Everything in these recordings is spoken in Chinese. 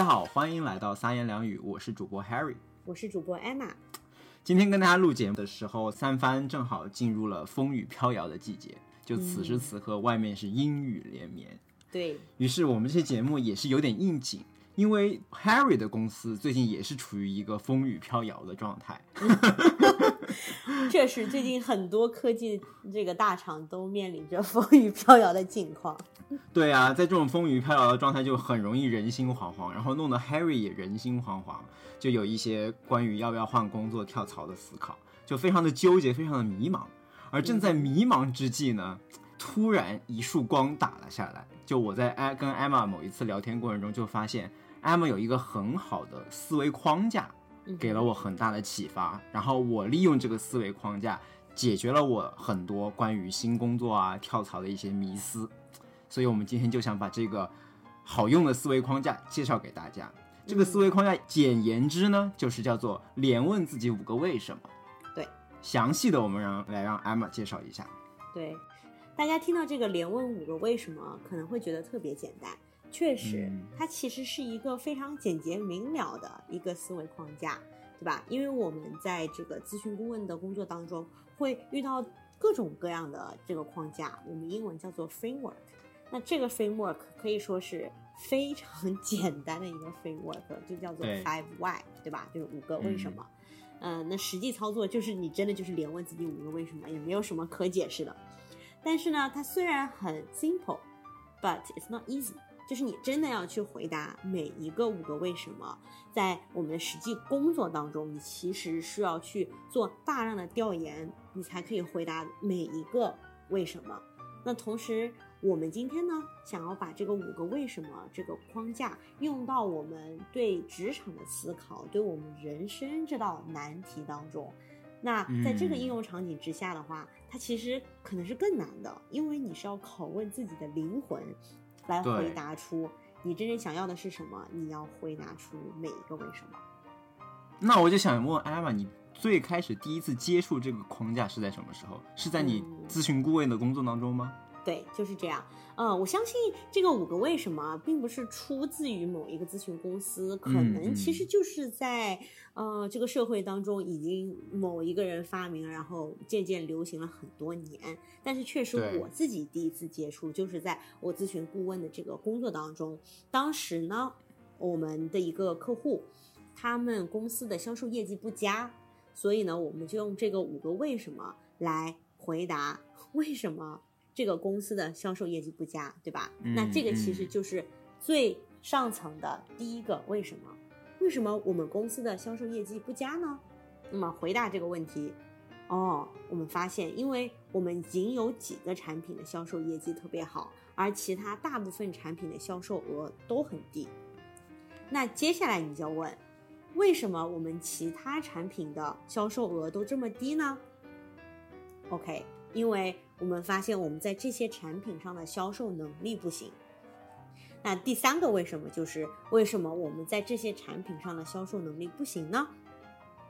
大家好，欢迎来到三言两语，我是主播 Harry，我是主播 Emma。今天跟大家录节目的时候，三番正好进入了风雨飘摇的季节，就此时此刻，外面是阴雨连绵。对于是，我们这期节目也是有点应景，因为 Harry 的公司最近也是处于一个风雨飘摇的状态。确实，最近很多科技这个大厂都面临着风雨飘摇的境况。对啊，在这种风雨飘摇的状态，就很容易人心惶惶，然后弄得 Harry 也人心惶惶，就有一些关于要不要换工作、跳槽的思考，就非常的纠结，非常的迷茫。而正在迷茫之际呢，突然一束光打了下来。就我在跟 Emma 某一次聊天过程中，就发现 Emma 有一个很好的思维框架，给了我很大的启发。然后我利用这个思维框架，解决了我很多关于新工作啊、跳槽的一些迷思。所以我们今天就想把这个好用的思维框架介绍给大家。这个思维框架简言之呢，就是叫做连问自己五个为什么。对，详细的我们让来让 Emma 介绍一下。对。大家听到这个连问五个为什么，可能会觉得特别简单。确实，它其实是一个非常简洁明了的一个思维框架，对吧？因为我们在这个咨询顾问的工作当中，会遇到各种各样的这个框架，我们英文叫做 framework。那这个 framework 可以说是非常 简单的一个 framework，就叫做 five why，对吧？就是五个为什么。嗯，那实际操作就是你真的就是连问自己五个为什么，也没有什么可解释的。但是呢，它虽然很 simple，but it's not easy。就是你真的要去回答每一个五个为什么，在我们的实际工作当中，你其实是要去做大量的调研，你才可以回答每一个为什么。那同时，我们今天呢，想要把这个五个为什么这个框架用到我们对职场的思考，对我们人生这道难题当中。那在这个应用场景之下的话，它其实可能是更难的，因为你是要拷问自己的灵魂，来回答出你真正想要的是什么，你要回答出每一个为什么。那我就想问艾玛，你最开始第一次接触这个框架是在什么时候？是在你咨询顾问的工作当中吗？对，就是这样。嗯，我相信这个五个为什么，并不是出自于某一个咨询公司，可能其实就是在呃这个社会当中，已经某一个人发明，然后渐渐流行了很多年。但是确实我自己第一次接触，就是在我咨询顾问的这个工作当中。当时呢，我们的一个客户，他们公司的销售业绩不佳，所以呢，我们就用这个五个为什么来回答为什么。这个公司的销售业绩不佳，对吧？那这个其实就是最上层的第一个为什么？为什么我们公司的销售业绩不佳呢？那么回答这个问题，哦，我们发现，因为我们仅有几个产品的销售业绩特别好，而其他大部分产品的销售额都很低。那接下来你就要问，为什么我们其他产品的销售额都这么低呢？OK，因为。我们发现我们在这些产品上的销售能力不行。那第三个为什么就是为什么我们在这些产品上的销售能力不行呢？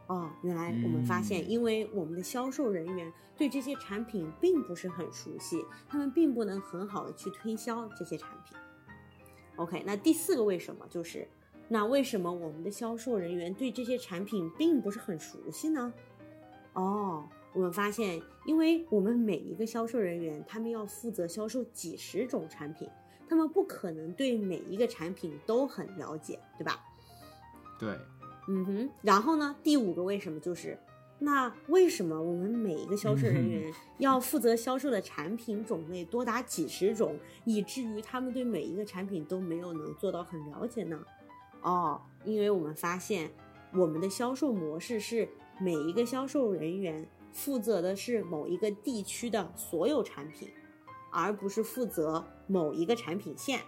哦，原来我们发现，因为我们的销售人员对这些产品并不是很熟悉，他们并不能很好的去推销这些产品。OK，那第四个为什么就是，那为什么我们的销售人员对这些产品并不是很熟悉呢？哦。我们发现，因为我们每一个销售人员，他们要负责销售几十种产品，他们不可能对每一个产品都很了解，对吧？对，嗯哼。然后呢，第五个为什么就是，那为什么我们每一个销售人员 要负责销售的产品种类多达几十种，以至于他们对每一个产品都没有能做到很了解呢？哦，因为我们发现，我们的销售模式是每一个销售人员。负责的是某一个地区的所有产品，而不是负责某一个产品线，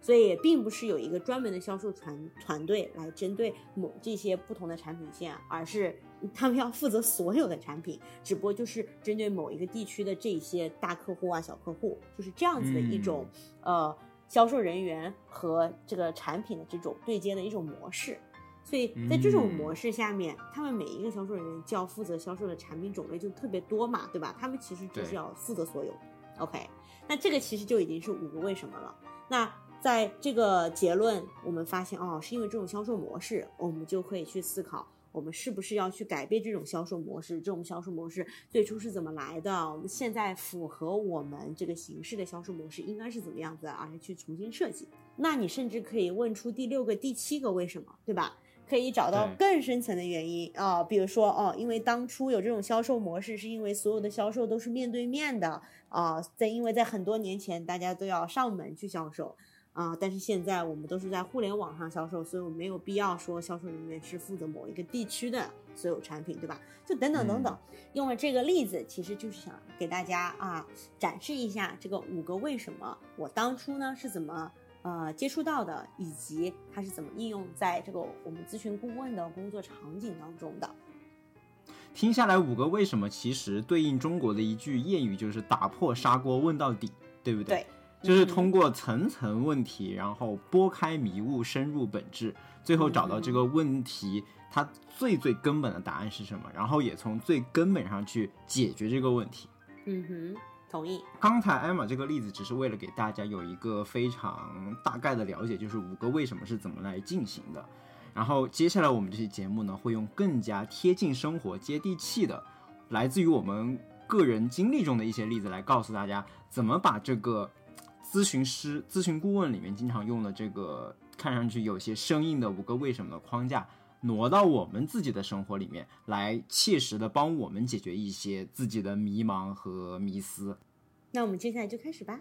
所以也并不是有一个专门的销售团团队来针对某这些不同的产品线，而是 他们要负责所有的产品，只不过就是针对某一个地区的这些大客户啊、小客户，就是这样子的一种呃销售人员和这个产品的这种对接的一种模式。所以在这种模式下面，他们每一个销售人员就要负责销售的产品种类就特别多嘛，对吧？他们其实就是要负责所有。OK，那这个其实就已经是五个为什么了。那在这个结论，我们发现哦，是因为这种销售模式，我们就可以去思考，我们是不是要去改变这种销售模式？这种销售模式最初是怎么来的？我们现在符合我们这个形式的销售模式应该是怎么样子，而去重新设计。那你甚至可以问出第六个、第七个为什么，对吧？可以找到更深层的原因啊，比如说哦，因为当初有这种销售模式，是因为所有的销售都是面对面的啊，在因为在很多年前大家都要上门去销售。啊，但是现在我们都是在互联网上销售，所以我没有必要说销售人员是负责某一个地区的所有产品，对吧？就等等等等，用了这个例子，其实就是想给大家啊展示一下这个五个为什么，我当初呢是怎么呃接触到的，以及它是怎么应用在这个我们咨询顾问的工作场景当中的。听下来五个为什么，其实对应中国的一句谚语，就是打破砂锅问到底，对不对？对。就是通过层层问题，然后拨开迷雾，深入本质，最后找到这个问题它最最根本的答案是什么，然后也从最根本上去解决这个问题。嗯哼，同意。刚才艾玛这个例子只是为了给大家有一个非常大概的了解，就是五个为什么是怎么来进行的。然后接下来我们这期节目呢，会用更加贴近生活、接地气的，来自于我们个人经历中的一些例子，来告诉大家怎么把这个。咨询师、咨询顾问里面经常用的这个看上去有些生硬的五个为什么的框架，挪到我们自己的生活里面来，切实的帮我们解决一些自己的迷茫和迷思。那我们接下来就开始吧。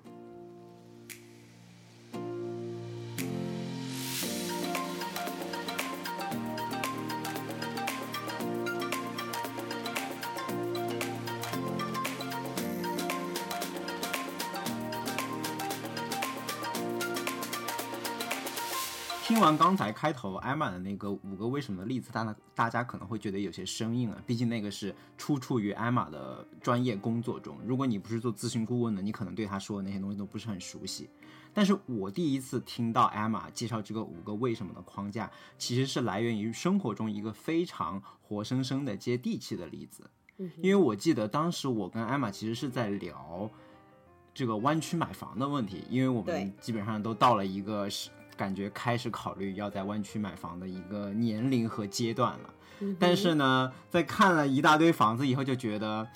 听完刚才开头艾玛的那个五个为什么的例子，大家大家可能会觉得有些生硬啊。毕竟那个是出处于艾玛的专业工作中。如果你不是做咨询顾问的，你可能对他说的那些东西都不是很熟悉。但是我第一次听到艾玛介绍这个五个为什么的框架，其实是来源于生活中一个非常活生生的接地气的例子。因为我记得当时我跟艾玛其实是在聊这个湾区买房的问题，因为我们基本上都到了一个是。感觉开始考虑要在湾区买房的一个年龄和阶段了，但是呢，在看了一大堆房子以后，就觉得，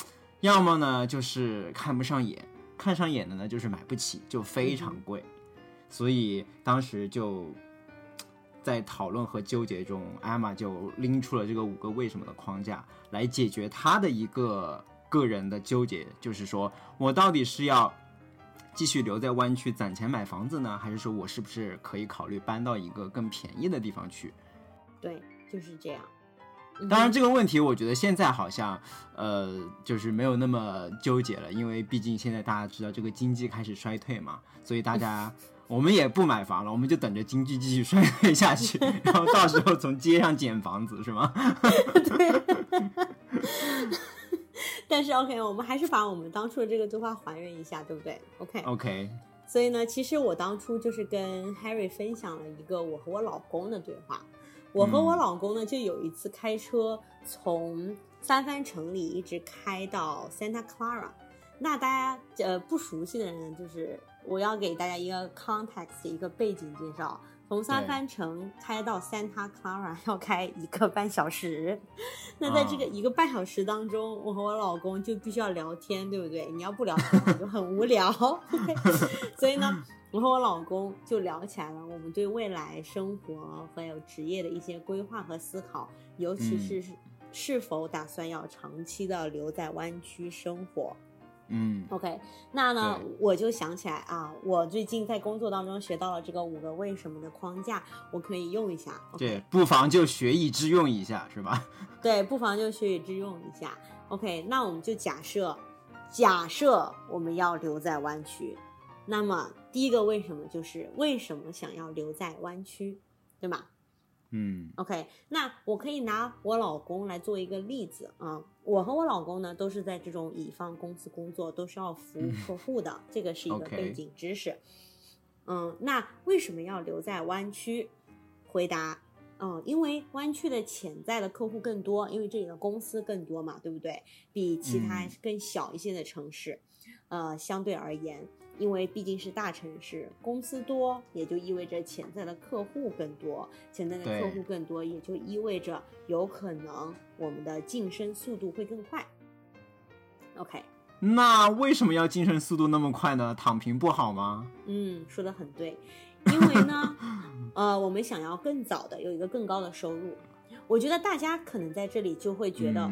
要么呢就是看不上眼，看上眼的呢就是买不起，就非常贵，所以当时就在讨论和纠结中，艾玛就拎出了这个五个为什么的框架来解决她的一个个人的纠结，就是说我到底是要。继续留在湾区攒钱买房子呢，还是说我是不是可以考虑搬到一个更便宜的地方去？对，就是这样。当然，这个问题我觉得现在好像，呃，就是没有那么纠结了，因为毕竟现在大家知道这个经济开始衰退嘛，所以大家 我们也不买房了，我们就等着经济继续衰退下去，然后到时候从街上捡房子，是吗？对。但是 OK，我们还是把我们当初的这个对话还原一下，对不对？OK OK。所以呢，其实我当初就是跟 Harry 分享了一个我和我老公的对话。我和我老公呢，就有一次开车从三藩城里一直开到 Santa Clara。那大家呃不熟悉的人，就是我要给大家一个 context，一个背景介绍。从三藩城开到 Santa Clara 要开一个半小时，那在这个一个半小时当中，我和我老公就必须要聊天，对不对？你要不聊天 就很无聊。所以呢，我和我老公就聊起来了，我们对未来生活还有职业的一些规划和思考，尤其是是否打算要长期的留在湾区生活。嗯，OK，那呢，我就想起来啊，我最近在工作当中学到了这个五个为什么的框架，我可以用一下。对，不妨就学以致用一下，是吧？对，不妨就学以致用一下。OK，那我们就假设，假设我们要留在湾区，那么第一个为什么就是为什么想要留在湾区，对吗？嗯，OK，那我可以拿我老公来做一个例子啊。我和我老公呢，都是在这种乙方公司工作，都是要服务客户的，这个是一个背景知识。嗯，那为什么要留在湾区？回答，嗯，因为湾区的潜在的客户更多，因为这里的公司更多嘛，对不对？比其他更小一些的城市，呃，相对而言，因为毕竟是大城市，公司多，也就意味着潜在的客户更多，潜在的客户更多，也就意味着有可能我们的晋升速度会更快。OK，那为什么要晋升速度那么快呢？躺平不好吗？嗯，说的很对，因为呢，呃，我们想要更早的有一个更高的收入。我觉得大家可能在这里就会觉得。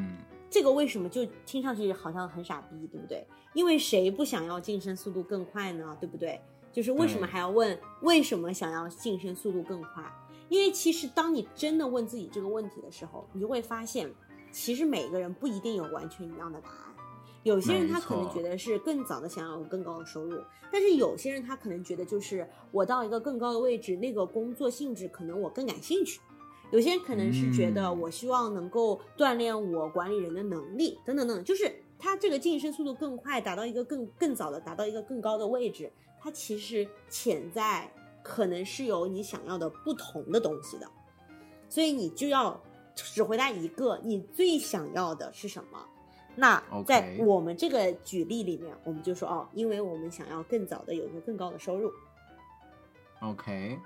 这个为什么就听上去好像很傻逼，对不对？因为谁不想要晋升速度更快呢？对不对？就是为什么还要问为什么想要晋升速度更快？因为其实当你真的问自己这个问题的时候，你就会发现，其实每个人不一定有完全一样的答案。有些人他可能觉得是更早的想要有更高的收入，但是有些人他可能觉得就是我到一个更高的位置，那个工作性质可能我更感兴趣。有些人可能是觉得，我希望能够锻炼我管理人的能力，等等等，就是他这个晋升速度更快，达到一个更更早的，达到一个更高的位置，它其实潜在可能是有你想要的不同的东西的，所以你就要只回答一个，你最想要的是什么？那在我们这个举例里面，我们就说哦，因为我们想要更早的有一个更高的收入。OK。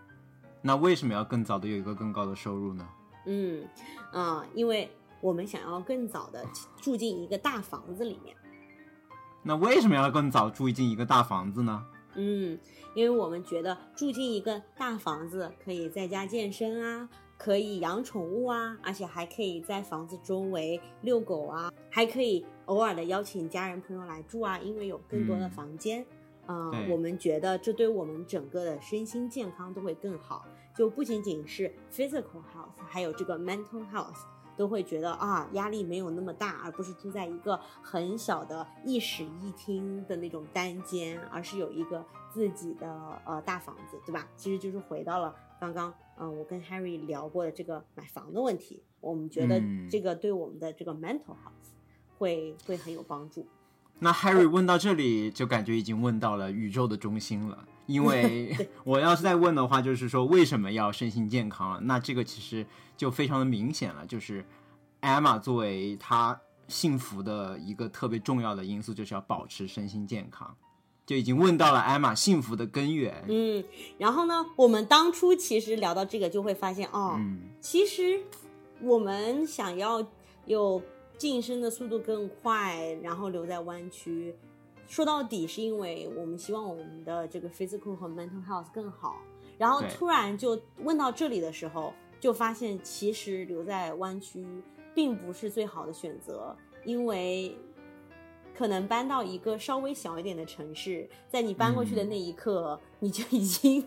那为什么要更早的有一个更高的收入呢？嗯，啊，因为我们想要更早的住进一个大房子里面。那为什么要更早住进一个大房子呢？嗯，因为我们觉得住进一个大房子可以在家健身啊，可以养宠物啊，而且还可以在房子周围遛狗啊，还可以偶尔的邀请家人朋友来住啊，因为有更多的房间。啊，我们觉得这对我们整个的身心健康都会更好。就不仅仅是 physical health，还有这个 mental health，都会觉得啊，压力没有那么大，而不是住在一个很小的一室一厅的那种单间，而是有一个自己的呃大房子，对吧？其实就是回到了刚刚，嗯，我跟 Harry 聊过的这个买房的问题。我们觉得这个对我们的这个 mental health 会会很有帮助。那 Harry 问到这里，就感觉已经问到了宇宙的中心了。因为 我要是再问的话，就是说为什么要身心健康？那这个其实就非常的明显了，就是 Emma 作为她幸福的一个特别重要的因素，就是要保持身心健康，就已经问到了 Emma 幸福的根源。嗯，然后呢，我们当初其实聊到这个，就会发现哦，其实我们想要有晋升的速度更快，然后留在湾区。说到底是因为我们希望我们的这个 physical 和 mental health 更好，然后突然就问到这里的时候，就发现其实留在湾区并不是最好的选择，因为。可能搬到一个稍微小一点的城市，在你搬过去的那一刻，你就已经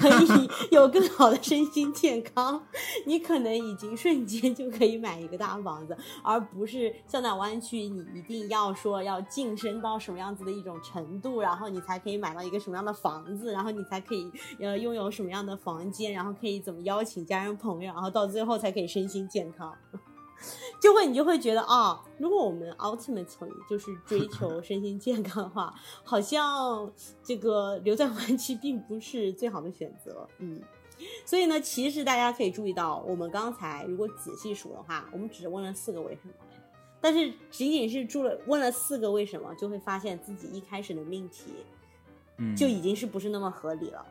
可以 有更好的身心健康。你可能已经瞬间就可以买一个大房子，而不是像在湾区，你一定要说要晋升到什么样子的一种程度，然后你才可以买到一个什么样的房子，然后你才可以呃拥有什么样的房间，然后可以怎么邀请家人朋友，然后到最后才可以身心健康。就会你就会觉得啊，如果我们 ultimately 就是追求 身心健康的话，好像这个留在湾区并不是最好的选择。嗯，所以呢，其实大家可以注意到，我们刚才如果仔细数的话，我们只问了四个为什么，但是仅仅是住了问了四个为什么，就会发现自己一开始的命题，嗯，就已经是不是那么合理了，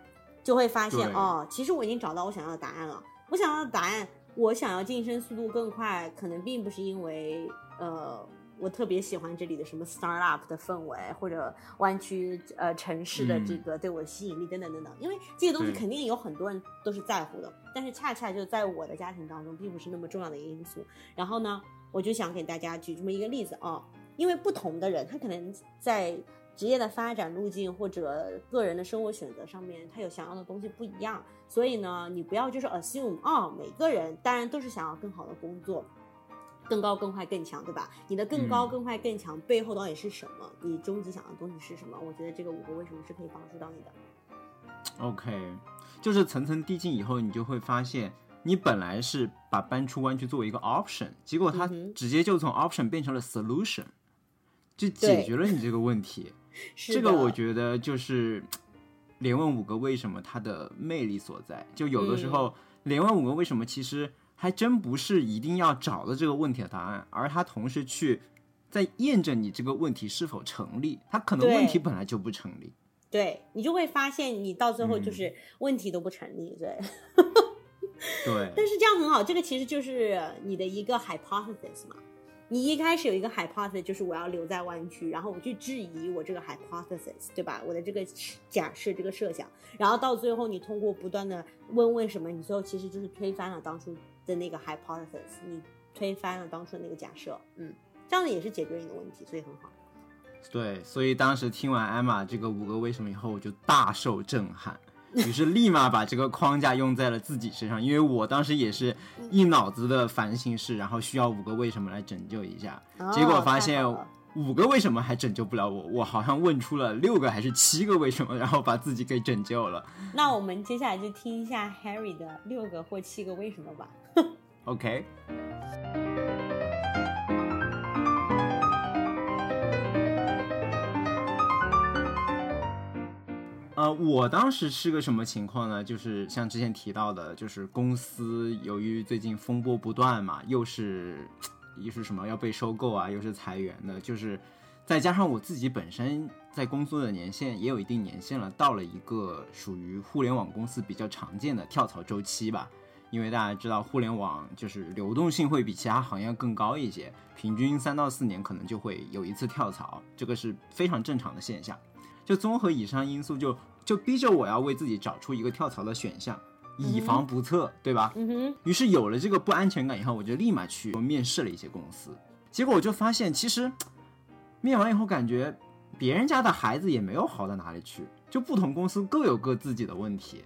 就会发现哦，其实我已经找到我想要的答案了，我想要的答案。我想要晋升速度更快，可能并不是因为呃，我特别喜欢这里的什么 startup 的氛围，或者湾区呃城市的这个对我的吸引力等等等等。因为这些东西肯定有很多人都是在乎的，但是恰恰就在我的家庭当中，并不是那么重要的一个因素。然后呢，我就想给大家举这么一个例子啊，因为不同的人，他可能在。职业的发展路径或者个人的生活选择上面，他有想要的东西不一样，所以呢，你不要就是 assume 啊，每个人当然都是想要更好的工作，更高、更快、更强，对吧？你的更高、更快、更强背后到底是什么？你终极想要的东西是什么？我觉得这个五个为什么是可以帮助到你的。OK，就是层层递进以后，你就会发现，你本来是把搬出湾区作为一个 option，结果它直接就从 option 变成了 solution，就解决了你这个问题。这个我觉得就是连问五个为什么它的魅力所在。就有的时候连问五个为什么，其实还真不是一定要找到这个问题的答案，而它同时去在验证你这个问题是否成立。它可能问题本来就不成立。对你就会发现，你到最后就是问题都不成立，对。对，但是这样很好，这个其实就是你的一个 hypothesis 嘛。你一开始有一个 hypothesis，就是我要留在湾区，然后我去质疑我这个 hypothesis，对吧？我的这个假设、这个设想，然后到最后你通过不断的问为什么，你最后其实就是推翻了当初的那个 hypothesis，你推翻了当初的那个假设，嗯，这样子也是解决你的问题，所以很好。对，所以当时听完艾玛这个五个为什么以后，我就大受震撼。于是立马把这个框架用在了自己身上，因为我当时也是一脑子的烦心事，然后需要五个为什么来拯救一下，结果发现五个为什么还拯救不了我，我好像问出了六个还是七个为什么，然后把自己给拯救了。那我们接下来就听一下 Harry 的六个或七个为什么吧。OK。我当时是个什么情况呢？就是像之前提到的，就是公司由于最近风波不断嘛，又是又是什么要被收购啊，又是裁员的，就是再加上我自己本身在工作的年限也有一定年限了，到了一个属于互联网公司比较常见的跳槽周期吧。因为大家知道，互联网就是流动性会比其他行业更高一些，平均三到四年可能就会有一次跳槽，这个是非常正常的现象。就综合以上因素，就就逼着我要为自己找出一个跳槽的选项，以防不测，对吧？嗯哼。于是有了这个不安全感以后，我就立马去面试了一些公司。结果我就发现，其实面完以后感觉别人家的孩子也没有好到哪里去。就不同公司各有各自己的问题。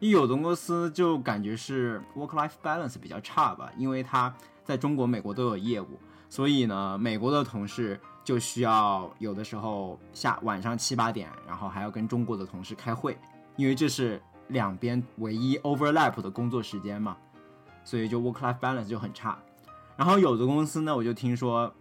有的公司就感觉是 work-life balance 比较差吧，因为他在中国、美国都有业务，所以呢，美国的同事。就需要有的时候下晚上七八点，然后还要跟中国的同事开会，因为这是两边唯一 overlap 的工作时间嘛，所以就 work-life balance 就很差。然后有的公司呢，我就听说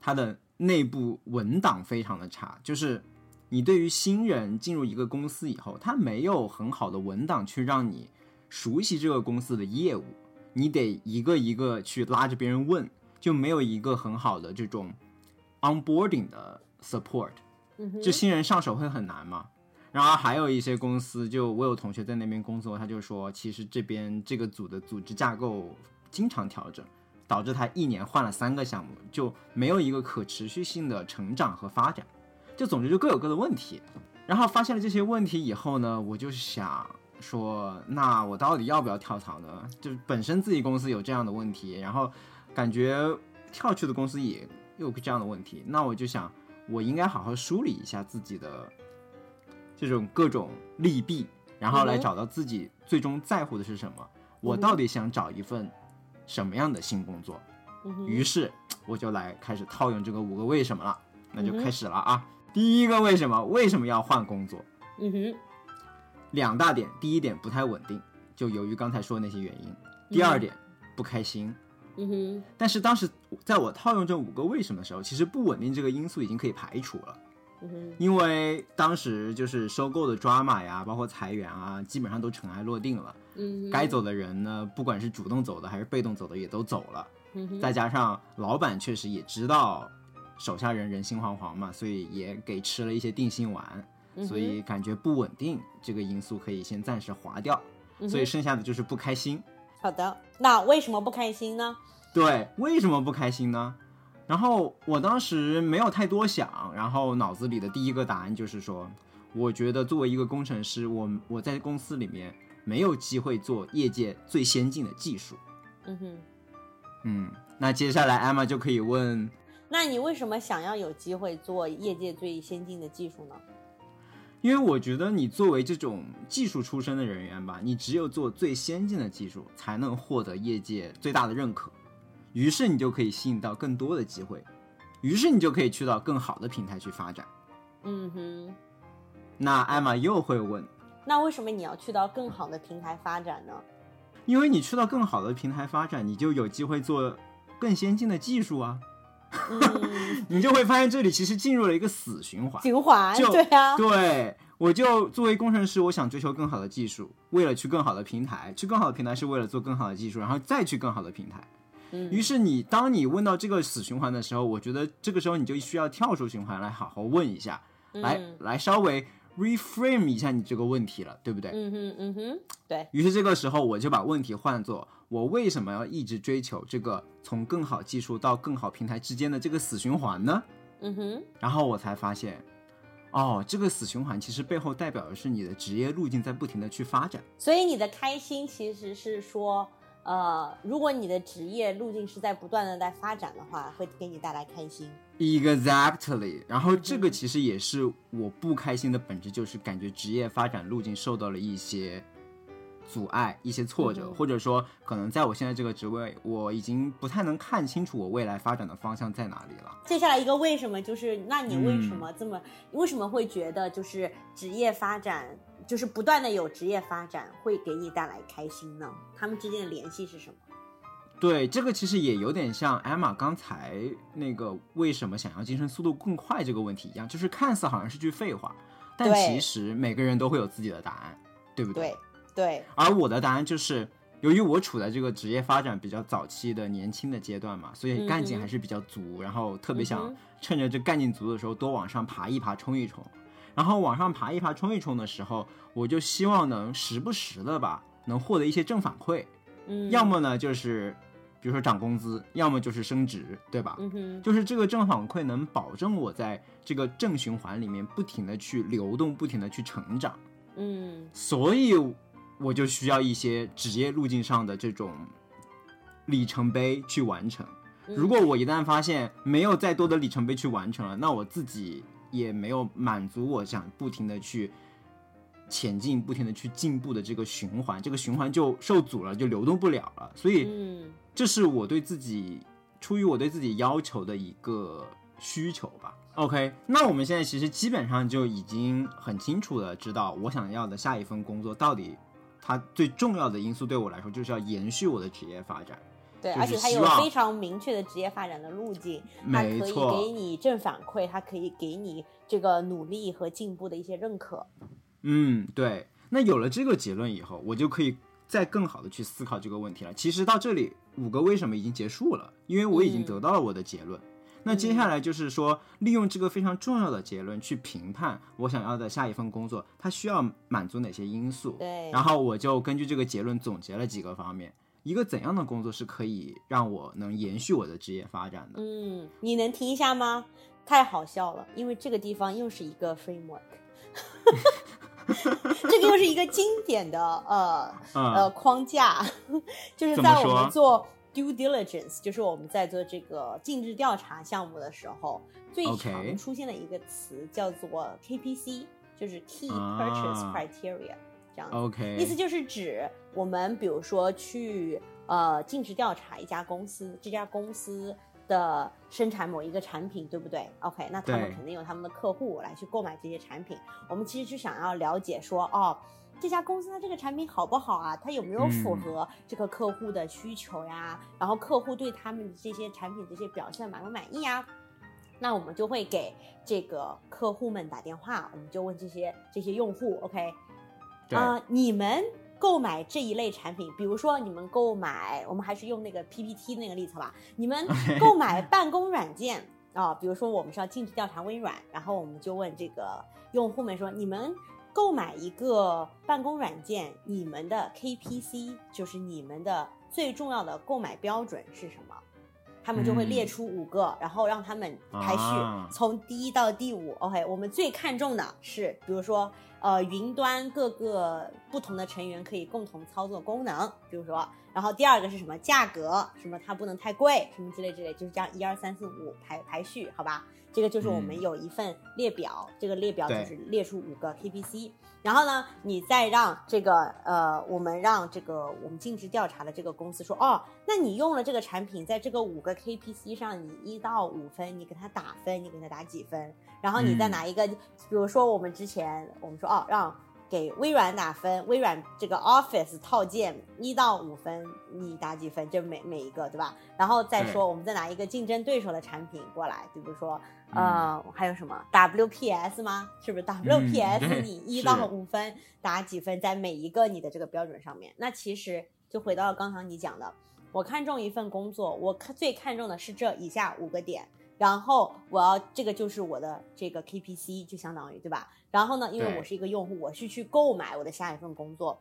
它的内部文档非常的差，就是你对于新人进入一个公司以后，他没有很好的文档去让你熟悉这个公司的业务，你得一个一个去拉着别人问，就没有一个很好的这种。Onboarding 的 support，就新人上手会很难嘛。然后还有一些公司，就我有同学在那边工作，他就说，其实这边这个组的组织架构经常调整，导致他一年换了三个项目，就没有一个可持续性的成长和发展。就总之就各有各的问题。然后发现了这些问题以后呢，我就想说，那我到底要不要跳槽呢？就是本身自己公司有这样的问题，然后感觉跳去的公司也。有这样的问题，那我就想，我应该好好梳理一下自己的这种各种利弊，然后来找到自己最终在乎的是什么。我到底想找一份什么样的新工作？于是我就来开始套用这个五个为什么了。那就开始了啊！第一个为什么？为什么要换工作？嗯哼，两大点。第一点不太稳定，就由于刚才说的那些原因。第二点不开心。嗯哼，但是当时在我套用这五个为什么的时候，其实不稳定这个因素已经可以排除了。嗯哼，因为当时就是收购的抓马呀，包括裁员啊，基本上都尘埃落定了。嗯，该走的人呢，不管是主动走的还是被动走的，也都走了。嗯哼，再加上老板确实也知道手下人人心惶惶嘛，所以也给吃了一些定心丸。所以感觉不稳定这个因素可以先暂时划掉。所以剩下的就是不开心。好的，那为什么不开心呢？对，为什么不开心呢？然后我当时没有太多想，然后脑子里的第一个答案就是说，我觉得作为一个工程师，我我在公司里面没有机会做业界最先进的技术。嗯哼，嗯，那接下来艾玛就可以问，那你为什么想要有机会做业界最先进的技术呢？因为我觉得你作为这种技术出身的人员吧，你只有做最先进的技术，才能获得业界最大的认可，于是你就可以吸引到更多的机会，于是你就可以去到更好的平台去发展。嗯哼。那艾玛又会问，那为什么你要去到更好的平台发展呢？因为你去到更好的平台发展，你就有机会做更先进的技术啊。你就会发现这里其实进入了一个死循环。循环，就对啊，对，我就作为工程师，我想追求更好的技术，为了去更好的平台，去更好的平台是为了做更好的技术，然后再去更好的平台。嗯，于是你当你问到这个死循环的时候，我觉得这个时候你就需要跳出循环来好好问一下，来来稍微 reframe 一下你这个问题了，对不对？嗯哼，嗯哼，对。于是这个时候我就把问题换作：我为什么要一直追求这个从更好技术到更好平台之间的这个死循环呢？嗯哼。然后我才发现，哦，这个死循环其实背后代表的是你的职业路径在不停的去发展。所以你的开心其实是说。呃，如果你的职业路径是在不断的在发展的话，会给你带来开心。Exactly。然后这个其实也是我不开心的本质，就是感觉职业发展路径受到了一些阻碍、一些挫折，或者说可能在我现在这个职位，我已经不太能看清楚我未来发展的方向在哪里了。接下来一个为什么，就是那你为什么这么，为什么会觉得就是职业发展？就是不断的有职业发展会给你带来开心呢？他们之间的联系是什么？对，这个其实也有点像艾玛刚才那个为什么想要晋升速度更快这个问题一样，就是看似好像是句废话，但其实每个人都会有自己的答案，对不对？对。而我的答案就是，由于我处在这个职业发展比较早期的年轻的阶段嘛，所以干劲还是比较足，然后特别想趁着这干劲足的时候多往上爬一爬，冲一冲。然后往上爬一爬、冲一冲的时候，我就希望能时不时的吧，能获得一些正反馈。嗯，要么呢就是，比如说涨工资，要么就是升职，对吧？嗯哼，就是这个正反馈能保证我在这个正循环里面不停的去流动，不停的去成长。嗯，所以我就需要一些职业路径上的这种里程碑去完成。如果我一旦发现没有再多的里程碑去完成了，那我自己。也没有满足我想不停的去前进、不停的去进步的这个循环，这个循环就受阻了，就流动不了了。所以，这是我对自己出于我对自己要求的一个需求吧。OK，那我们现在其实基本上就已经很清楚的知道，我想要的下一份工作到底它最重要的因素对我来说就是要延续我的职业发展。对，而且它有非常明确的职业发展的路径，它可以给你正反馈，它可以给你这个努力和进步的一些认可。嗯，对。那有了这个结论以后，我就可以再更好的去思考这个问题了。其实到这里五个为什么已经结束了，因为我已经得到了我的结论。那接下来就是说，利用这个非常重要的结论去评判我想要的下一份工作，它需要满足哪些因素。对。然后我就根据这个结论总结了几个方面。一个怎样的工作是可以让我能延续我的职业发展的？嗯，你能听一下吗？太好笑了，因为这个地方又是一个 framework，这个又是一个经典的呃呃框架，就是在我们做 due diligence，就是我们在做这个尽职调查项目的时候，最常出现的一个词叫做 KPC，就是 Key Purchase Criteria。这样，OK，意思就是指我们比如说去呃尽职调查一家公司，这家公司的生产某一个产品，对不对？OK，那他们肯定有他们的客户来去购买这些产品。我们其实就想要了解说，哦，这家公司它这个产品好不好啊？它有没有符合这个客户的需求呀？然后客户对他们这些产品这些表现满不满意呀？那我们就会给这个客户们打电话，我们就问这些这些用户，OK。啊，你们购买这一类产品，比如说你们购买，我们还是用那个 PPT 那个例子吧。你们 购买办公软件啊，比如说我们是要尽职调查微软，然后我们就问这个用户们说，你们购买一个办公软件，你们的 KPC 就是你们的最重要的购买标准是什么？他们就会列出五个，然后让他们排序，从第一到第五。OK，我们最看重的是，比如说。呃，云端各个不同的成员可以共同操作功能，比如说，然后第二个是什么？价格，什么它不能太贵，什么之类之类，就是这样一二三四五排排序，好吧？这个就是我们有一份列表，这个列表就是列出五个 KPC，然后呢，你再让这个呃，我们让这个我们尽职调查的这个公司说，哦，那你用了这个产品，在这个五个 KPC 上，你一到五分，你给他打分，你给他打几分？然后你再拿一个，比如说我们之前我们说，哦，让。给微软打分，微软这个 Office 套件一到五分，你打几分？就每每一个，对吧？然后再说，我们再拿一个竞争对手的产品过来，比如说，呃，还有什么 WPS 吗？是不是 WPS？你一到五分打几分？在每一个你的这个标准上面，那其实就回到刚刚你讲的，我看中一份工作，我看最看重的是这以下五个点。然后我要这个就是我的这个 KPC，就相当于对吧？然后呢，因为我是一个用户，我是去购买我的下一份工作。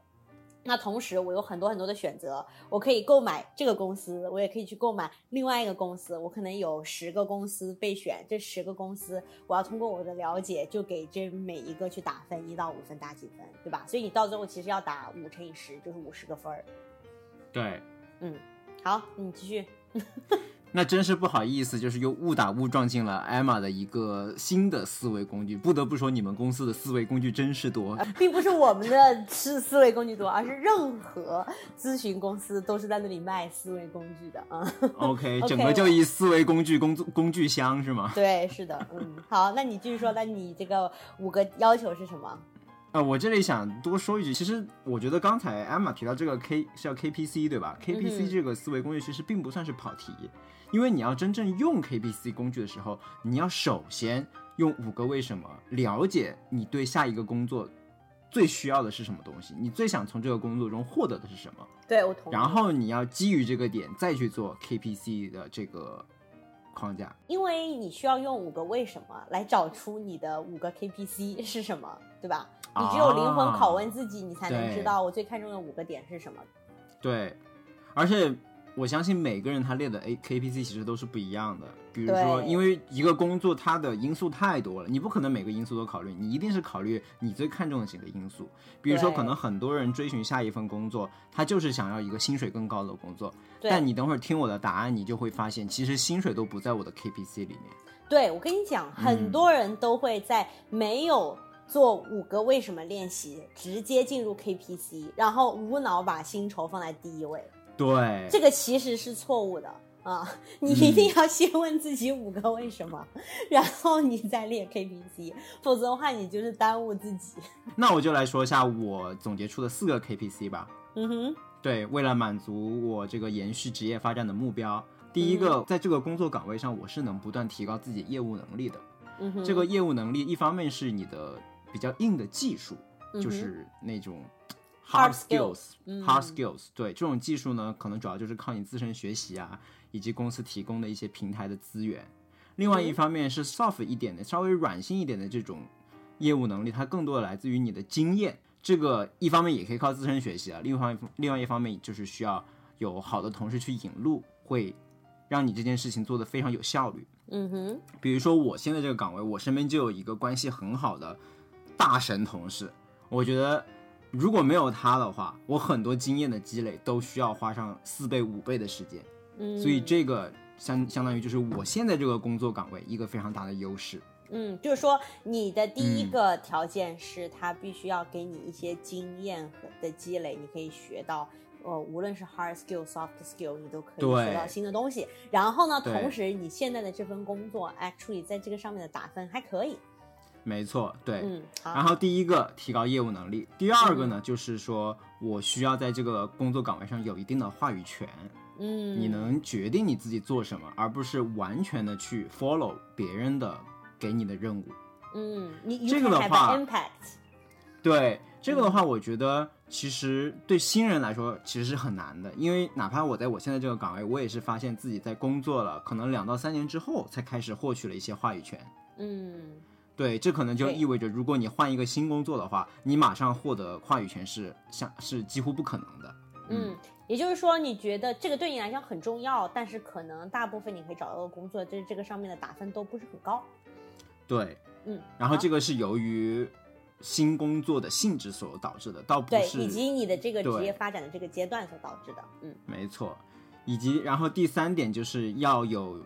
那同时，我有很多很多的选择，我可以购买这个公司，我也可以去购买另外一个公司。我可能有十个公司备选，这十个公司，我要通过我的了解，就给这每一个去打分，一到五分打几分，对吧？所以你到最后其实要打五乘以十，就是五十个分儿。对，嗯，好，你继续。那真是不好意思，就是又误打误撞进了艾玛的一个新的思维工具。不得不说，你们公司的思维工具真是多。并不是我们的是思维工具多，而是任何咨询公司都是在那里卖思维工具的啊。OK，OK，整个就一思维工具工作工具箱是吗？对，是的，嗯，好，那你继续说，那你这个五个要求是什么？啊、我这里想多说一句，其实我觉得刚才艾玛提到这个 K 是要 KPC 对吧嗯？KPC 这个思维工具其实并不算是跑题，因为你要真正用 KPC 工具的时候，你要首先用五个为什么了解你对下一个工作最需要的是什么东西，你最想从这个工作中获得的是什么，对我同意。然后你要基于这个点再去做 KPC 的这个框架。因为你需要用五个为什么来找出你的五个 KPC 是什么，对吧？你只有灵魂拷问自己，你才能知道我最看重的五个点是什么。对，而且我相信每个人他列的 A K P C 其实都是不一样的。比如说，因为一个工作它的因素太多了，你不可能每个因素都考虑，你一定是考虑你最看重的几个因素。比如说，可能很多人追寻下一份工作，他就是想要一个薪水更高的工作，但你等会儿听我的答案，你就会发现，其实薪水都不在我的 K P C 里面。对，我跟你讲，嗯很多人都会在没有做五个为什么练习，直接进入 KPC，然后无脑把薪酬放在第一位，对，这个其实是错误的。啊，你一定要先问自己五个为什么，然后你再列 KPC，否则的话你就是耽误自己。那我就来说一下我总结出的四个 K P C 吧。嗯哼，对，为了满足我这个延续职业发展的目标，第一个，在这个工作岗位上，我是能不断提高自己业务能力的。嗯哼，这个业务能力，一方面是你的比较硬的技术，就是那种 Hard hard skills，skills，hard 嗯 skills。对，这种技术呢，可能主要就是靠你自身学习啊，以及公司提供的一些平台的资源。另外一嗯方面是 soft 一点的，稍微软性一点的这种业务能力，它更多的来自于你的经验。这个一方面也可以靠自身学习啊，另外一另外一方面就是需要有好的同事去引路，会让你这件事情做得非常有效率。嗯哼，比如说我现在这个岗位，我身边就有一个关系很好的大神同事，我觉得如果没有他的话，我很多经验的积累都需要花上四倍五倍的时间，嗯，所以这个相相当于就是我现在这个工作岗位一个非常大的优势。嗯，就是说你的第一嗯个条件是他必须要给你一些经验和的积累，你可以学到。呃，无论是 hard skill、soft skill，你都可以学到新的东西。然后呢，同时你现在的这份工作，actually 在这个上面的打分还可以。没错，对。嗯，好。然后第一个提高业务能力，第二个呢、就是说我需要在这个工作岗位上有一定的话语权，嗯，你能决定你自己做什么，而不是完全的去 follow 别人的给你的任务。嗯，你这个的话 impact。对这个的话，我觉得其实对新人来说其实是很难的，因为哪怕我在我现在这个岗位，我也是发现自己在工作了可能两到三年之后，才开始获取了一些话语权。嗯，对，这可能就意味着，如果你换一个新工作的话，你马上获得话语权是像是几乎不可能的。嗯，也就是说，你觉得这个对你来讲很重要，但是可能大部分你可以找到的工作，就是这个上面的打分都不是很高。对，嗯，然后这个是由于新工作的性质所导致的，倒不对，是以及你的这个职业发展的这个阶段所导致的。嗯没错，以及然后第三点就是要有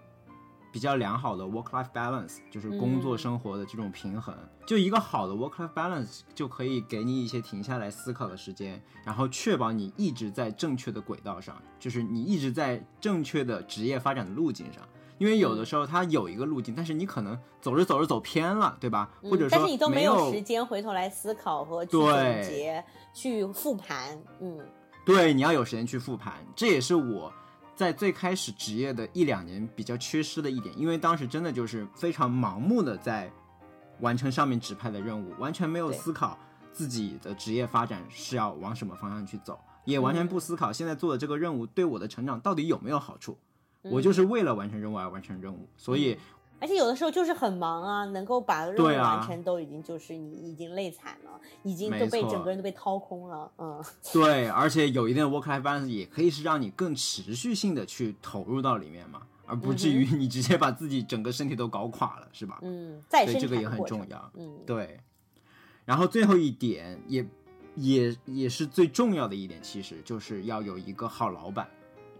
比较良好的 work-life balance，就是工作嗯生活的这种平衡。就一个好的 work-life balance 就可以给你一些停下来思考的时间，然后确保你一直在正确的轨道上，就是你一直在正确的职业发展的路径上。因为有的时候它有一个路径，但是你可能走着走着走偏了，对吧？或者说嗯但是你都没有时间回头来思考和去总结、去复盘。嗯对，你要有时间去复盘，这也是我在最开始职业的一两年比较缺失的一点，因为当时真的就是非常盲目的在完成上面指派的任务，完全没有思考自己的职业发展是要往什么方向去走，也完全嗯不思考现在做的这个任务对我的成长到底有没有好处。我嗯就是为了完成任务而完成任务，所以而且有的时候就是很忙啊，能够把任务完成都已经就是你已经累惨了，已经都被整个人都被掏空了，嗯 对，而且有一定的 work life balance 也可以是让你更持续性的去投入到里面嘛，而不至于你直接把自己整个身体都搞垮了，是吧？嗯，再生所以这个也很重要。嗯，对，然后最后一点也也也是最重要的一点，其实就是要有一个好老板，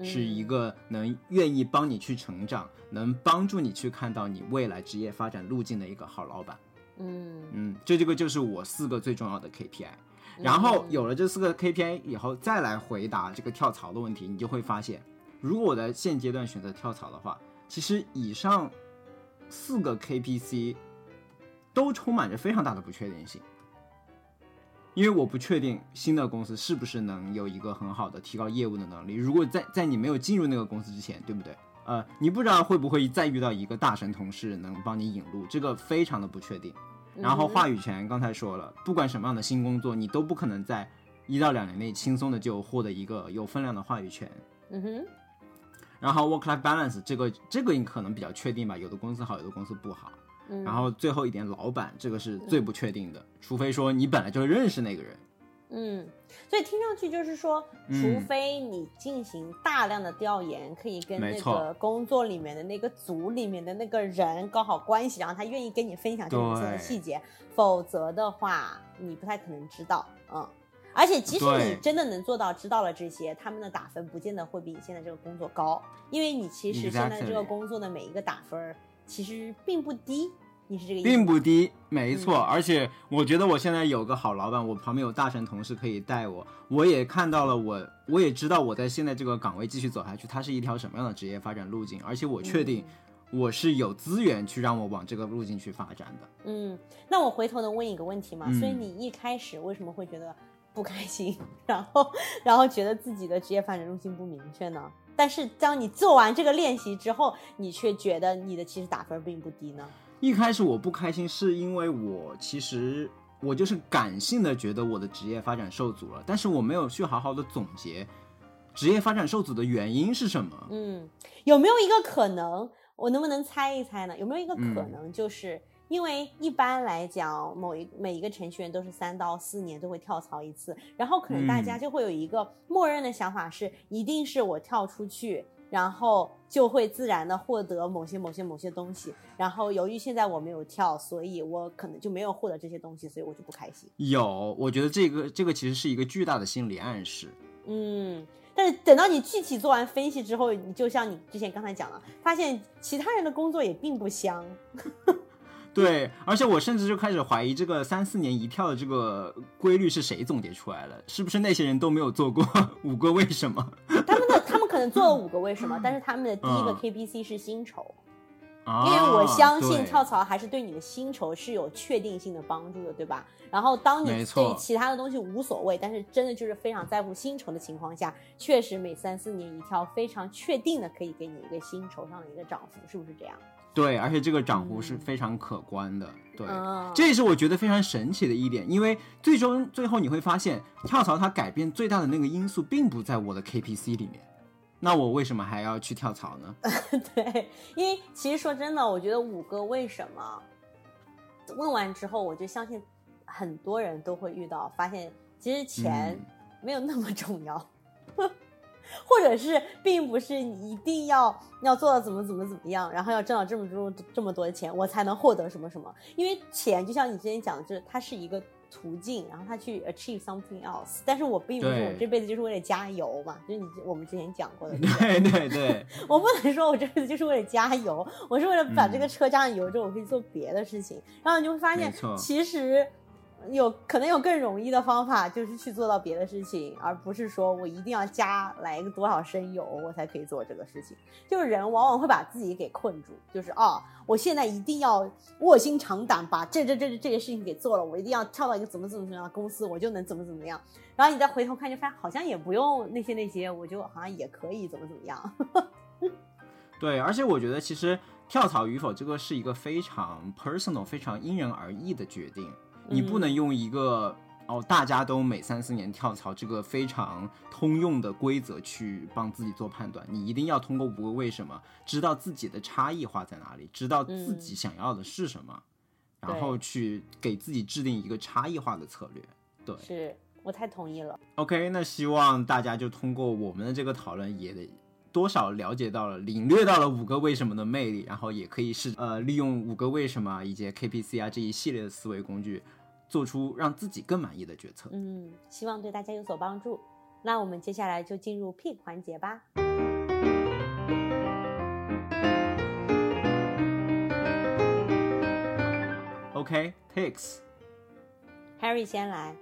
是一嗯个能愿意帮你去成长，能帮助你去看到你未来职业发展路径的一个好老板。嗯嗯，这这个就是我四个最重要的 KPI。然后有了这四个 KPI 以后，再来回答这个跳槽的问题，你就会发现，如果我在现阶段选择跳槽的话，其实以上四个 KPC 都充满着非常大的不确定性，因为我不确定新的公司是不是能有一个很好的提高业务的能力。如果在在你没有进入那个公司之前，对不对？呃，你不知道会不会再遇到一个大神同事能帮你引路，这个非常的不确定。然后话语权刚才说了，不管什么样的新工作，你都不可能在一到两年内轻松的就获得一个有分量的话语权。嗯哼，然后 work life balance 这个这个你可能比较确定吧，有的公司好，有的公司不好。嗯。然后最后一点，老板这个是最不确定的，除非说你本来就认识那个人。嗯，所以听上去就是说，嗯。除非你进行大量的调研，可以跟那个工作里面的那个组里面的那个人搞好关系，然后他愿意跟你分享这些的细节，否则的话，你不太可能知道，嗯。而且，即使你真的能做到知道了这些，他们的打分不见得会比你现在这个工作高，因为你其实现在这个工作的每一个打分儿其实并不低，你是这个意思？并不低，没错。嗯而且我觉得我现在有个好老板，我旁边有大神同事可以带我，我也看到了我，我也知道我在现在这个岗位继续走下去，它是一条什么样的职业发展路径，而且我确定我是有资源去让我往这个路径去发展的。嗯，那我回头能问一个问题吗？嗯所以你一开始为什么会觉得不开心，然后然后觉得自己的职业发展路径不明确呢？但是当你做完这个练习之后，你却觉得你的其实打分并不低呢？一开始我不开心，是因为我其实我就是感性的觉得我的职业发展受阻了，但是我没有去好好的总结职业发展受阻的原因是什么。嗯，有没有一个可能，我能不能猜一猜呢？有没有一个可嗯能，就是、因为一般来讲，某一每一个程序员都是三到四年都会跳槽一次，然后可能大家嗯就会有一个默认的想法是，一定是我跳出去。然后就会自然的获得某些某些某些东西，然后由于现在我没有跳，所以我可能就没有获得这些东西，所以我就不开心。有，我觉得这个这个其实是一个巨大的心理暗示。嗯，但是等到你具体做完分析之后，你就像你之前刚才讲了，发现其他人的工作也并不香。对，而且我甚至就开始怀疑这个三四年一跳的这个规律是谁总结出来了？是不是那些人都没有做过 五个为什么？他们的他们可能做了五个为什么，但是他们的第一个嗯 KPC 是薪酬，啊因为我相信跳槽还是对你的薪酬是有确定性的帮助的，对吧？然后当你对其他的东西无所谓，但是真的就是非常在乎薪酬的情况下，确实每三四年一跳，非常确定的可以给你一个薪酬上的一个涨幅，是不是这样？对，而且这个涨幅是嗯非常可观的。对，嗯这也是我觉得非常神奇的一点，因为最终最后你会发现，跳槽它改变最大的那个因素并不在我的 KPC 里面。那我为什么还要去跳槽呢？对，因为其实说真的，我觉得五个为什么问完之后，我就相信很多人都会遇到，发现其实钱嗯没有那么重要，或者是并不是你一定要要做到怎么怎么怎么样，然后要挣到这么多这么多的钱，我才能获得什么什么。因为钱就像你之前讲的，就是它是一个途径，然后它去 achieve something else。但是我并不是我这辈子就是为了加油嘛，就是你我们之前讲过的。对对对，我不能说我这辈子就是为了加油，我是为了把这个嗯车加上油之后，我可以做别的事情。然后你就会发现，其实有可能有更容易的方法，就是去做到别的事情，而不是说我一定要加来个多少升油，我才可以做这个事情。就是人往往会把自己给困住，就是啊，我现在一定要卧薪尝胆，把这这这这些事情给做了，我一定要跳到一个怎么怎么怎么样的公司，我就能怎么怎么样。然后你再回头看，就发现好像也不用那些那些，我就好像也可以怎么怎么样。对，而且我觉得其实跳槽与否这个是一个非常 personal、非常因人而异的决定，你不嗯能用一个哦，大家都每三四年跳槽这个非常通用的规则去帮自己做判断。你一定要通过五个为什么，知道自己的差异化在哪里，知道自己想要的是什么，然后去给自己制定一个差异化的策略。对，是我太同意了。OK，那希望大家就通过我们的这个讨论，也得多少了解到了、领略到了五个为什么的魅力，然后也可以是呃利用五个为什么以及 KPC 啊这一系列的思维工具，做出让自己更满意的决策。嗯，希望对大家有所帮助。那我们接下来就进入 pick 环节吧。OK，Picks，、Harry 先来。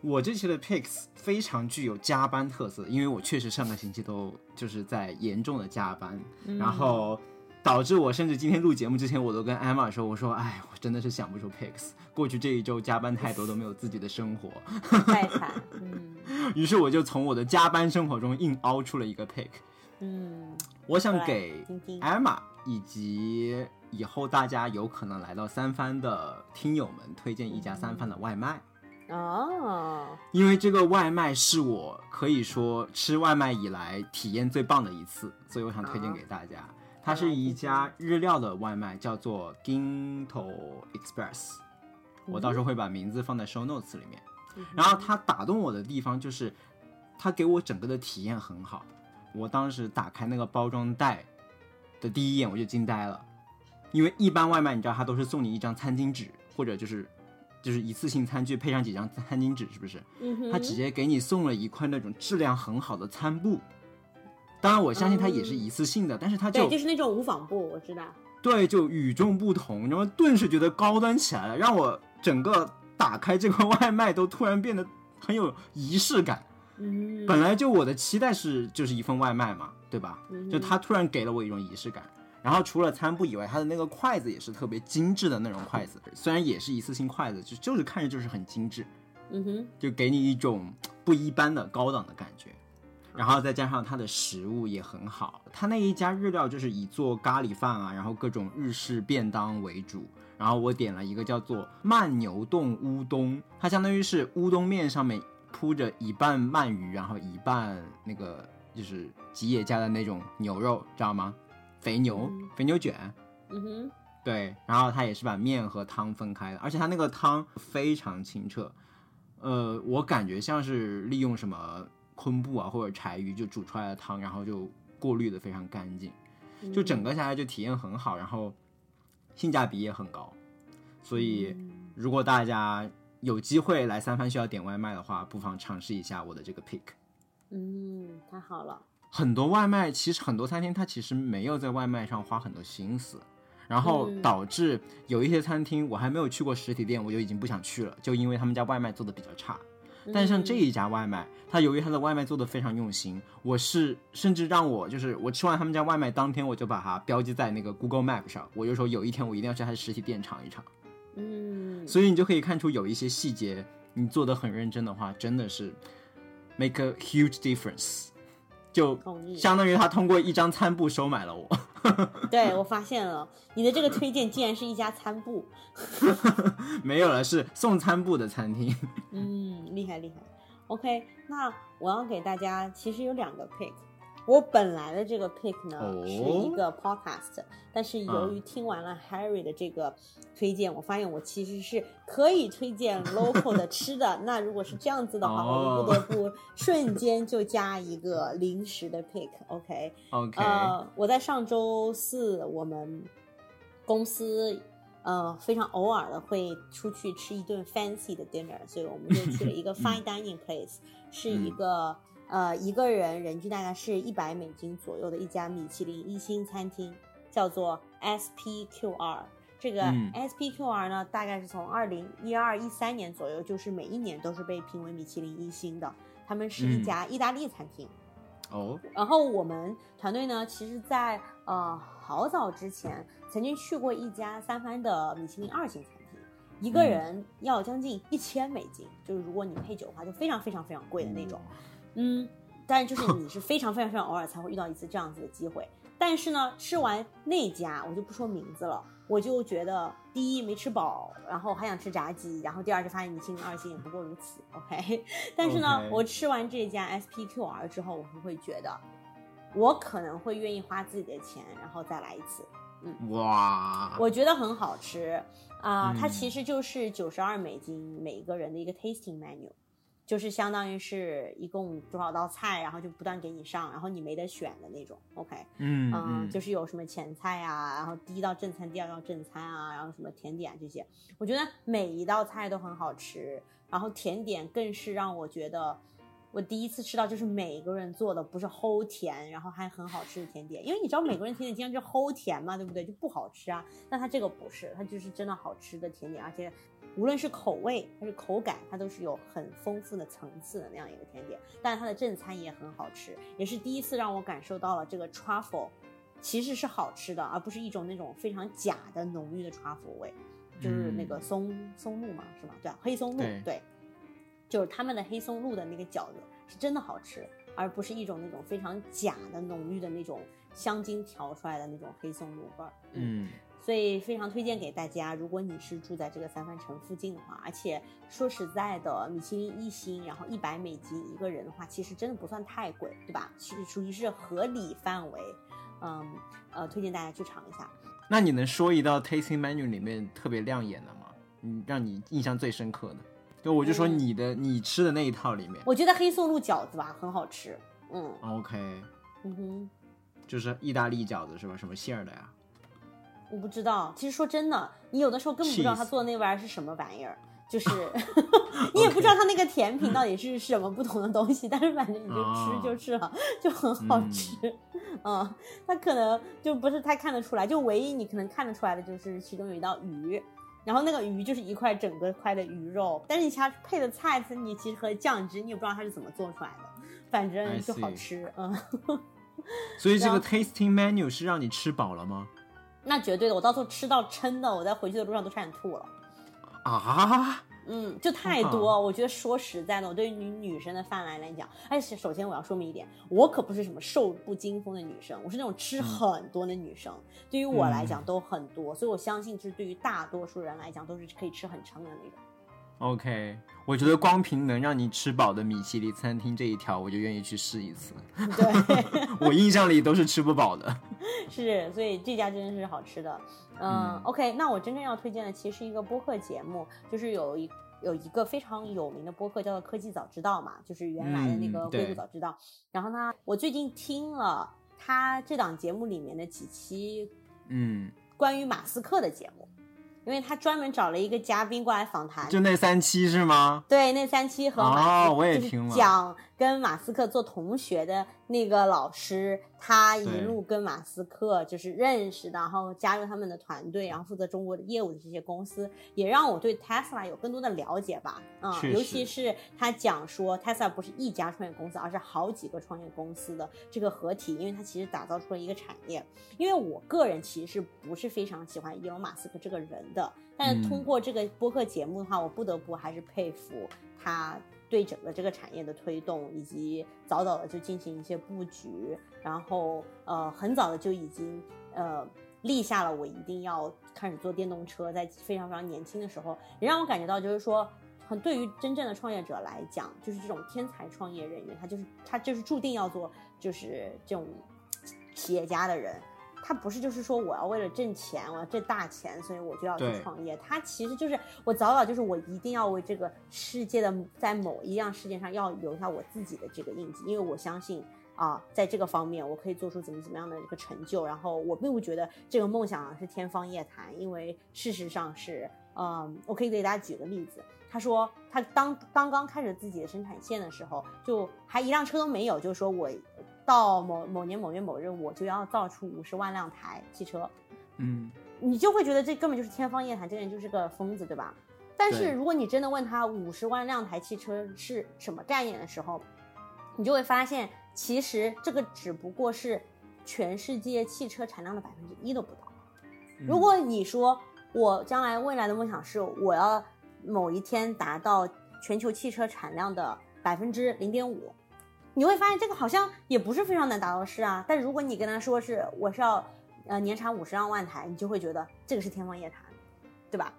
我这期的 Picks 非常具有加班特色，因为我确实上个星期都就是在严重的加班，然后导致我甚至今天录节目之前，我都跟艾玛说，我说，哎，我真的是想不出 Picks，过去这一周加班太多，都没有自己的生活。太惨。嗯 于是我就从我的加班生活中硬凹出了一个 pick。嗯，我想给艾玛以及以后大家有可能来到三番的听友们推荐一家三番的外卖，哦，因为这个外卖是我可以说吃外卖以来体验最棒的一次，所以我想推荐给大家。它是一家日料的外卖，叫做 Ginto Express。我到时候会把名字放在 show notes 里面。然后它打动我的地方就是，它给我整个的体验很好。我当时打开那个包装袋的第一眼我就惊呆了，因为一般外卖你知道它都是送你一张餐巾纸，或者就是就是一次性餐具配上几张餐巾纸，是不是？嗯哼，他直接给你送了一块那种质量很好的餐布。当然，我相信它也是一次性的，但是它就对，就是那种无纺布，我知道。对，就与众不同，然后顿时觉得高端起来了，让我整个打开这个外卖都突然变得很有仪式感。嗯，本来就我的期待是就是一份外卖嘛，对吧？嗯就它突然给了我一种仪式感。然后除了餐布以外，它的那个筷子也是特别精致的那种筷子，虽然也是一次性筷子，就就是看着就是很精致，嗯哼，就给你一种不一般的高档的感觉。然后再加上它的食物也很好，它那一家日料就是以做咖喱饭啊，然后各种日式便当为主。然后我点了一个叫做慢牛冻乌冬，它相当于是乌冬面上面铺着一半鳗鱼，然后一半那个就是吉野家的那种牛肉，知道吗？肥牛，肥牛卷。嗯哼，对，然后它也是把面和汤分开的，而且它那个汤非常清澈，呃，我感觉像是利用什么昆布啊或者柴鱼就煮出来的汤，然后就过滤的非常干净，就整个下来就体验很好，然后性价比也很高，所以如果大家有机会来三藩需要点外卖的话，不妨尝试一下我的这个 pick。嗯，太好了。很多外卖其实很多餐厅它其实没有在外卖上花很多心思，然后嗯导致有一些餐厅我还没有去过实体店，我就已经不想去了，就因为他们家外卖做的比较差。但像这一家外卖，它由于它的外卖做的非常用心，我是甚至让我就是我吃完他们家外卖当天我就把它标记在那个 Google Map 上，我就说有一天我一定要去他的实体店尝一尝。嗯，所以你就可以看出有一些细节，你做的很认真的话，真的是 make a huge difference。就相当于他通过一张餐布收买了我。对我发现了，你的这个推荐竟然是一家餐布。没有了，是送餐布的餐厅。嗯，厉害厉害。OK，那我要给大家其实有两个 pick。我本来的这个 pick 呢、哦。是一个 podcast，但是由于听完了 Harry 的这个推荐，我发现我其实是可以推荐 local 的吃的。那如果是这样子的话，哦。我就不得不瞬间就加一个临时的 pick。OK，OK，、呃，我在上周四我们公司呃非常偶尔的会出去吃一顿 fancy 的 dinner，所以我们就去了一个 fine dining place，、是一个呃一个人人均大概是一百美金左右的一家米其林一星餐厅，叫做 SPQR。这个嗯 SPQR 呢，大概是从二零一二一三年左右，就是每一年都是被评为米其林一星的。他们是一嗯家意大利餐厅。哦，然后我们团队呢，其实在呃好早之前曾经去过一家三藩的米其林二星餐厅，一个嗯人要将近一千美金，就是如果你配酒的话，就非常非常非常贵的那种。嗯，但就是 你是非常非常非常偶尔才会遇到一次这样子的机会。但是呢，吃完那家我就不说名字了，我就觉得第一没吃饱，然后还想吃炸鸡，然后第二就发现米其林二心也不过如此。OK，但是呢我吃完这家 SPQR 之后，我就会觉得，我可能会愿意花自己的钱，然后再来一次。嗯哇，我觉得很好吃啊、它嗯其实就是九十二美金每一个人的一个 tasting menu，就是相当于是一共多少道菜，然后就不断给你上，然后你没得选的那种。OK，嗯嗯，嗯，就是有什么前菜啊，然后第一道正餐，第二道正餐啊，然后什么甜点这些，我觉得每一道菜都很好吃，然后甜点更是让我觉得。我第一次吃到就是美国人做的不是齁甜，然后还很好吃的甜点，因为你知道美国人甜点经常就齁甜嘛，对不对？就不好吃啊。但它这个不是，它就是真的好吃的甜点，而且无论是口味还是口感，它都是有很丰富的层次的那样一个甜点。但是它的正餐也很好吃，也是第一次让我感受到了这个 truffle 其实是好吃的，而不是一种那种非常假的浓郁的 truffle 味，就是那个嗯松、松露嘛，是吧？对啊，黑松露，对对，就是他们的黑松露的那个饺子是真的好吃，而不是一种那种非常假的浓郁的那种香精调出来的那种黑松露味儿。嗯所以非常推荐给大家，如果你是住在这个三藩城附近的话，而且说实在的，米其林一星，然后一百美金一个人的话，其实真的不算太贵，对吧？是属于是合理范围。嗯，呃，推荐大家去尝一下。那你能说一道 tasting menu 里面特别亮眼的吗？嗯，让你印象最深刻的？就我就说嗯你的、你吃的那一套里面我觉得黑松露饺子吧很好吃。嗯，OK，嗯哼，就是意大利饺子是吧？什么馅儿的呀？我不知道。其实说真的，你有的时候根本不知道他做的那玩意儿是什么玩意儿。就是 你也不知道他那个甜品到底是什么不同的东西，但是反正你就吃就是了，就很好嗯吃。嗯，他可能就不是太看得出来，就唯一你可能看得出来的就是其中有一道鱼，然后那个鱼就是一块整个块的鱼肉，但是你其他配的菜，你其实和酱汁你也不知道它是怎么做出来的，反正就好吃。嗯，所以这个 tasting menu 是让你吃饱了吗？那绝对的，我到时候吃到撑的，我在回去的路上都差点吐了。啊，嗯，就太多。我觉得说实在的，我对于女女生的饭来来讲，而且首先我要说明一点，我可不是什么瘦不惊风的女生，我是那种吃很多的女生。对于我来讲都很多，所以我相信，就是对于大多数人来讲，都是可以吃很撑的那种。OK，我觉得光凭能让你吃饱的米其林餐厅这一条，我就愿意去试一次。对，我印象里都是吃不饱的。是，所以这家真的是好吃的。嗯嗯 o k 那我真正要推荐的其实是一个播客节目，就是有一有一个非常有名的播客叫做《科技早知道》嘛，就是原来的那个嗯《硅谷早知道》然后呢，我最近听了他这档节目里面的几期嗯，关于马斯克的节目，因为他专门找了一个嘉宾过来访谈，就那三期是吗？对，那三期和哦我也听了讲跟马斯克做同学的那个老师，他一路跟马斯克就是认识，然后加入他们的团队，然后负责中国的业务的这些公司，也让我对 Tesla 有更多的了解吧。嗯，尤其是他讲说 Tesla 不是一家创业公司，而是好几个创业公司的这个合体，因为它其实打造出了一个产业。因为我个人其实是不是非常喜欢伊隆马斯克这个人的，但是通嗯过这个播客节目的话，我不得不还是佩服他对整个这个产业的推动，以及早早的就进行一些布局，然后呃很早的就已经呃立下了我一定要开始做电动车，在非常非常年轻的时候，也让我感觉到就是说。很对于真正的创业者来讲，就是这种天才创业人员，他就是他就是注定要做就是这种企业家的人，他不是就是说我要为了挣钱，我要挣大钱，所以我就要去创业。他其实就是我早早就是我一定要为这个世界的在某一样事件上要留下我自己的这个印记，因为我相信啊，在这个方面我可以做出怎么怎么样的一个成就。然后我并不觉得这个梦想是天方夜谭，因为事实上是，嗯，我可以给大家举个例子。他说，他当刚刚开始自己的生产线的时候，就还一辆车都没有，就说我到某某年某月某日，我就要造出五十万辆台汽车。嗯，你就会觉得这根本就是天方夜谭，这个人就是个疯子，对吧？但是如果你真的问他五十万辆台汽车是什么概念的时候，你就会发现，其实这个只不过是全世界汽车产量的百分之一都不到。嗯如果你说我将来未来的梦想是我要某一天达到全球汽车产量的百分之零点五，你会发现这个好像也不是非常难达到的事啊。但如果你跟他说是我是要呃年产五十万万台，你就会觉得这个是天方夜谭，对吧？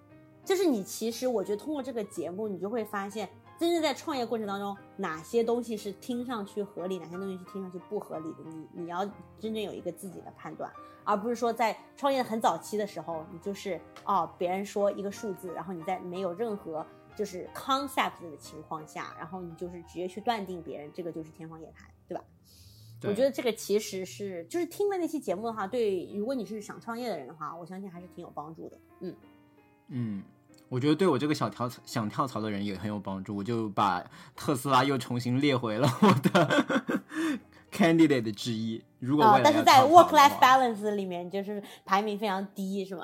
就是你其实我觉得通过这个节目，你就会发现，真正在创业过程当中，哪些东西是听上去合理，哪些东西是听上去不合理的，你你要真正有一个自己的判断，而不是说在创业很早期的时候，你就是哦别人说一个数字，然后你在没有任何就是 concept 的情况下，然后你就是直接去断定别人这个就是天方夜谭，对吧？我觉得这个其实是就是听了那期节目的话，对如果你是想创业的人的话，我相信还是挺有帮助的。嗯嗯，我觉得对我这个小跳想跳槽的人也很有帮助。我就把特斯拉又重新列回了我的 candidate 之一。如果但是在 work life balance 里面就是排名非常低，是吗？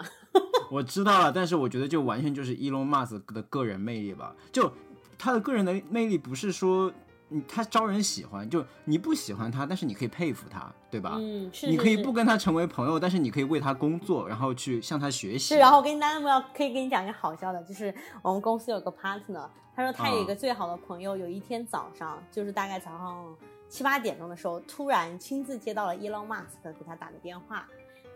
我知道了，但是我觉得就完全就是 Elon Musk 的个人魅力吧。就他的个人的魅力不是说。你他招人喜欢，就你不喜欢他，但是你可以佩服他，对吧？嗯，是。你可以不跟他成为朋友，但是你可以为他工作，然后去向他学习。是，然后我跟大家要可以跟你讲一个好笑的，就是我们公司有个 partner，他说他有一个最好的朋友，有一天早上，就是大概早上七八点钟的时候，突然亲自接到了 Elon Musk 给他打的电话。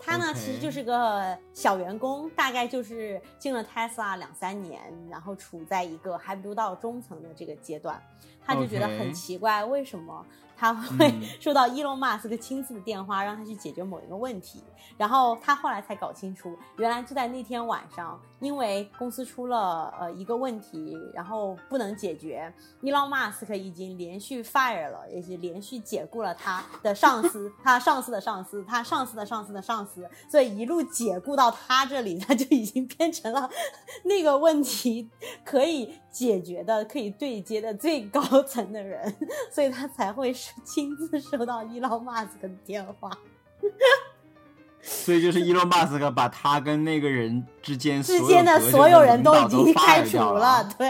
他呢，其实就是个小员工，大概就是进了 Tesla 两三年，然后处在一个还不到中层的这个阶段。他就觉得很奇怪，为什么他会 收到伊隆马斯克亲自的电话，让他去解决某一个问题？然后他后来才搞清楚，原来就在那天晚上，因为公司出了呃一个问题，然后不能解决。伊隆马斯克已经连续 fire 了，也是连续解雇了他的上司，他上司的上司，他上司的上司的上司，所以一路解雇到他这里，他就已经变成了 那个问题可以解决的、可以对接的最高层的人，所以他才会亲自收到伊隆马斯克的电话。所以就是伊隆马斯克把他跟那个人之间之间的所有人都已经开除了，对。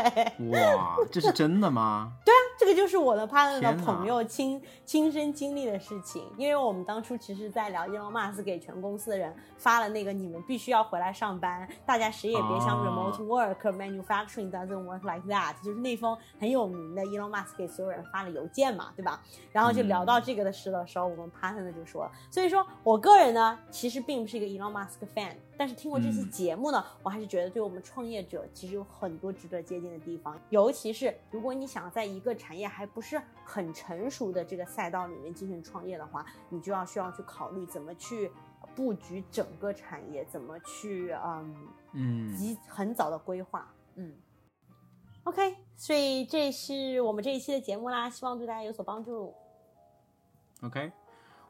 哇，这是真的吗？对啊，这个就是我的 partner 的朋友亲亲身经历的事情。因为我们当初其实，在聊 Elon Musk 给全公司的人发了那个你们必须要回来上班，大家谁也别想 remote work，manufacturing doesn't work like that，就是那封很有名的 Elon Musk 给所有人发的邮件嘛，对吧？然后就聊到这个的事的时候，我们 partner 就说，所以说我个人呢。其实并不是一个 Elon Musk fan，但是听过这期节目呢，我还是觉得对我们创业者其实有很多值得借鉴的地方。尤其是如果你想在一个产业还不是很成熟的这个赛道里面进行创业的话，你就要需要去考虑怎么去布局整个产业，怎么去嗯嗯及很早的规划。嗯，OK，所以这是我们这一期的节目啦，希望对大家有所帮助。OK。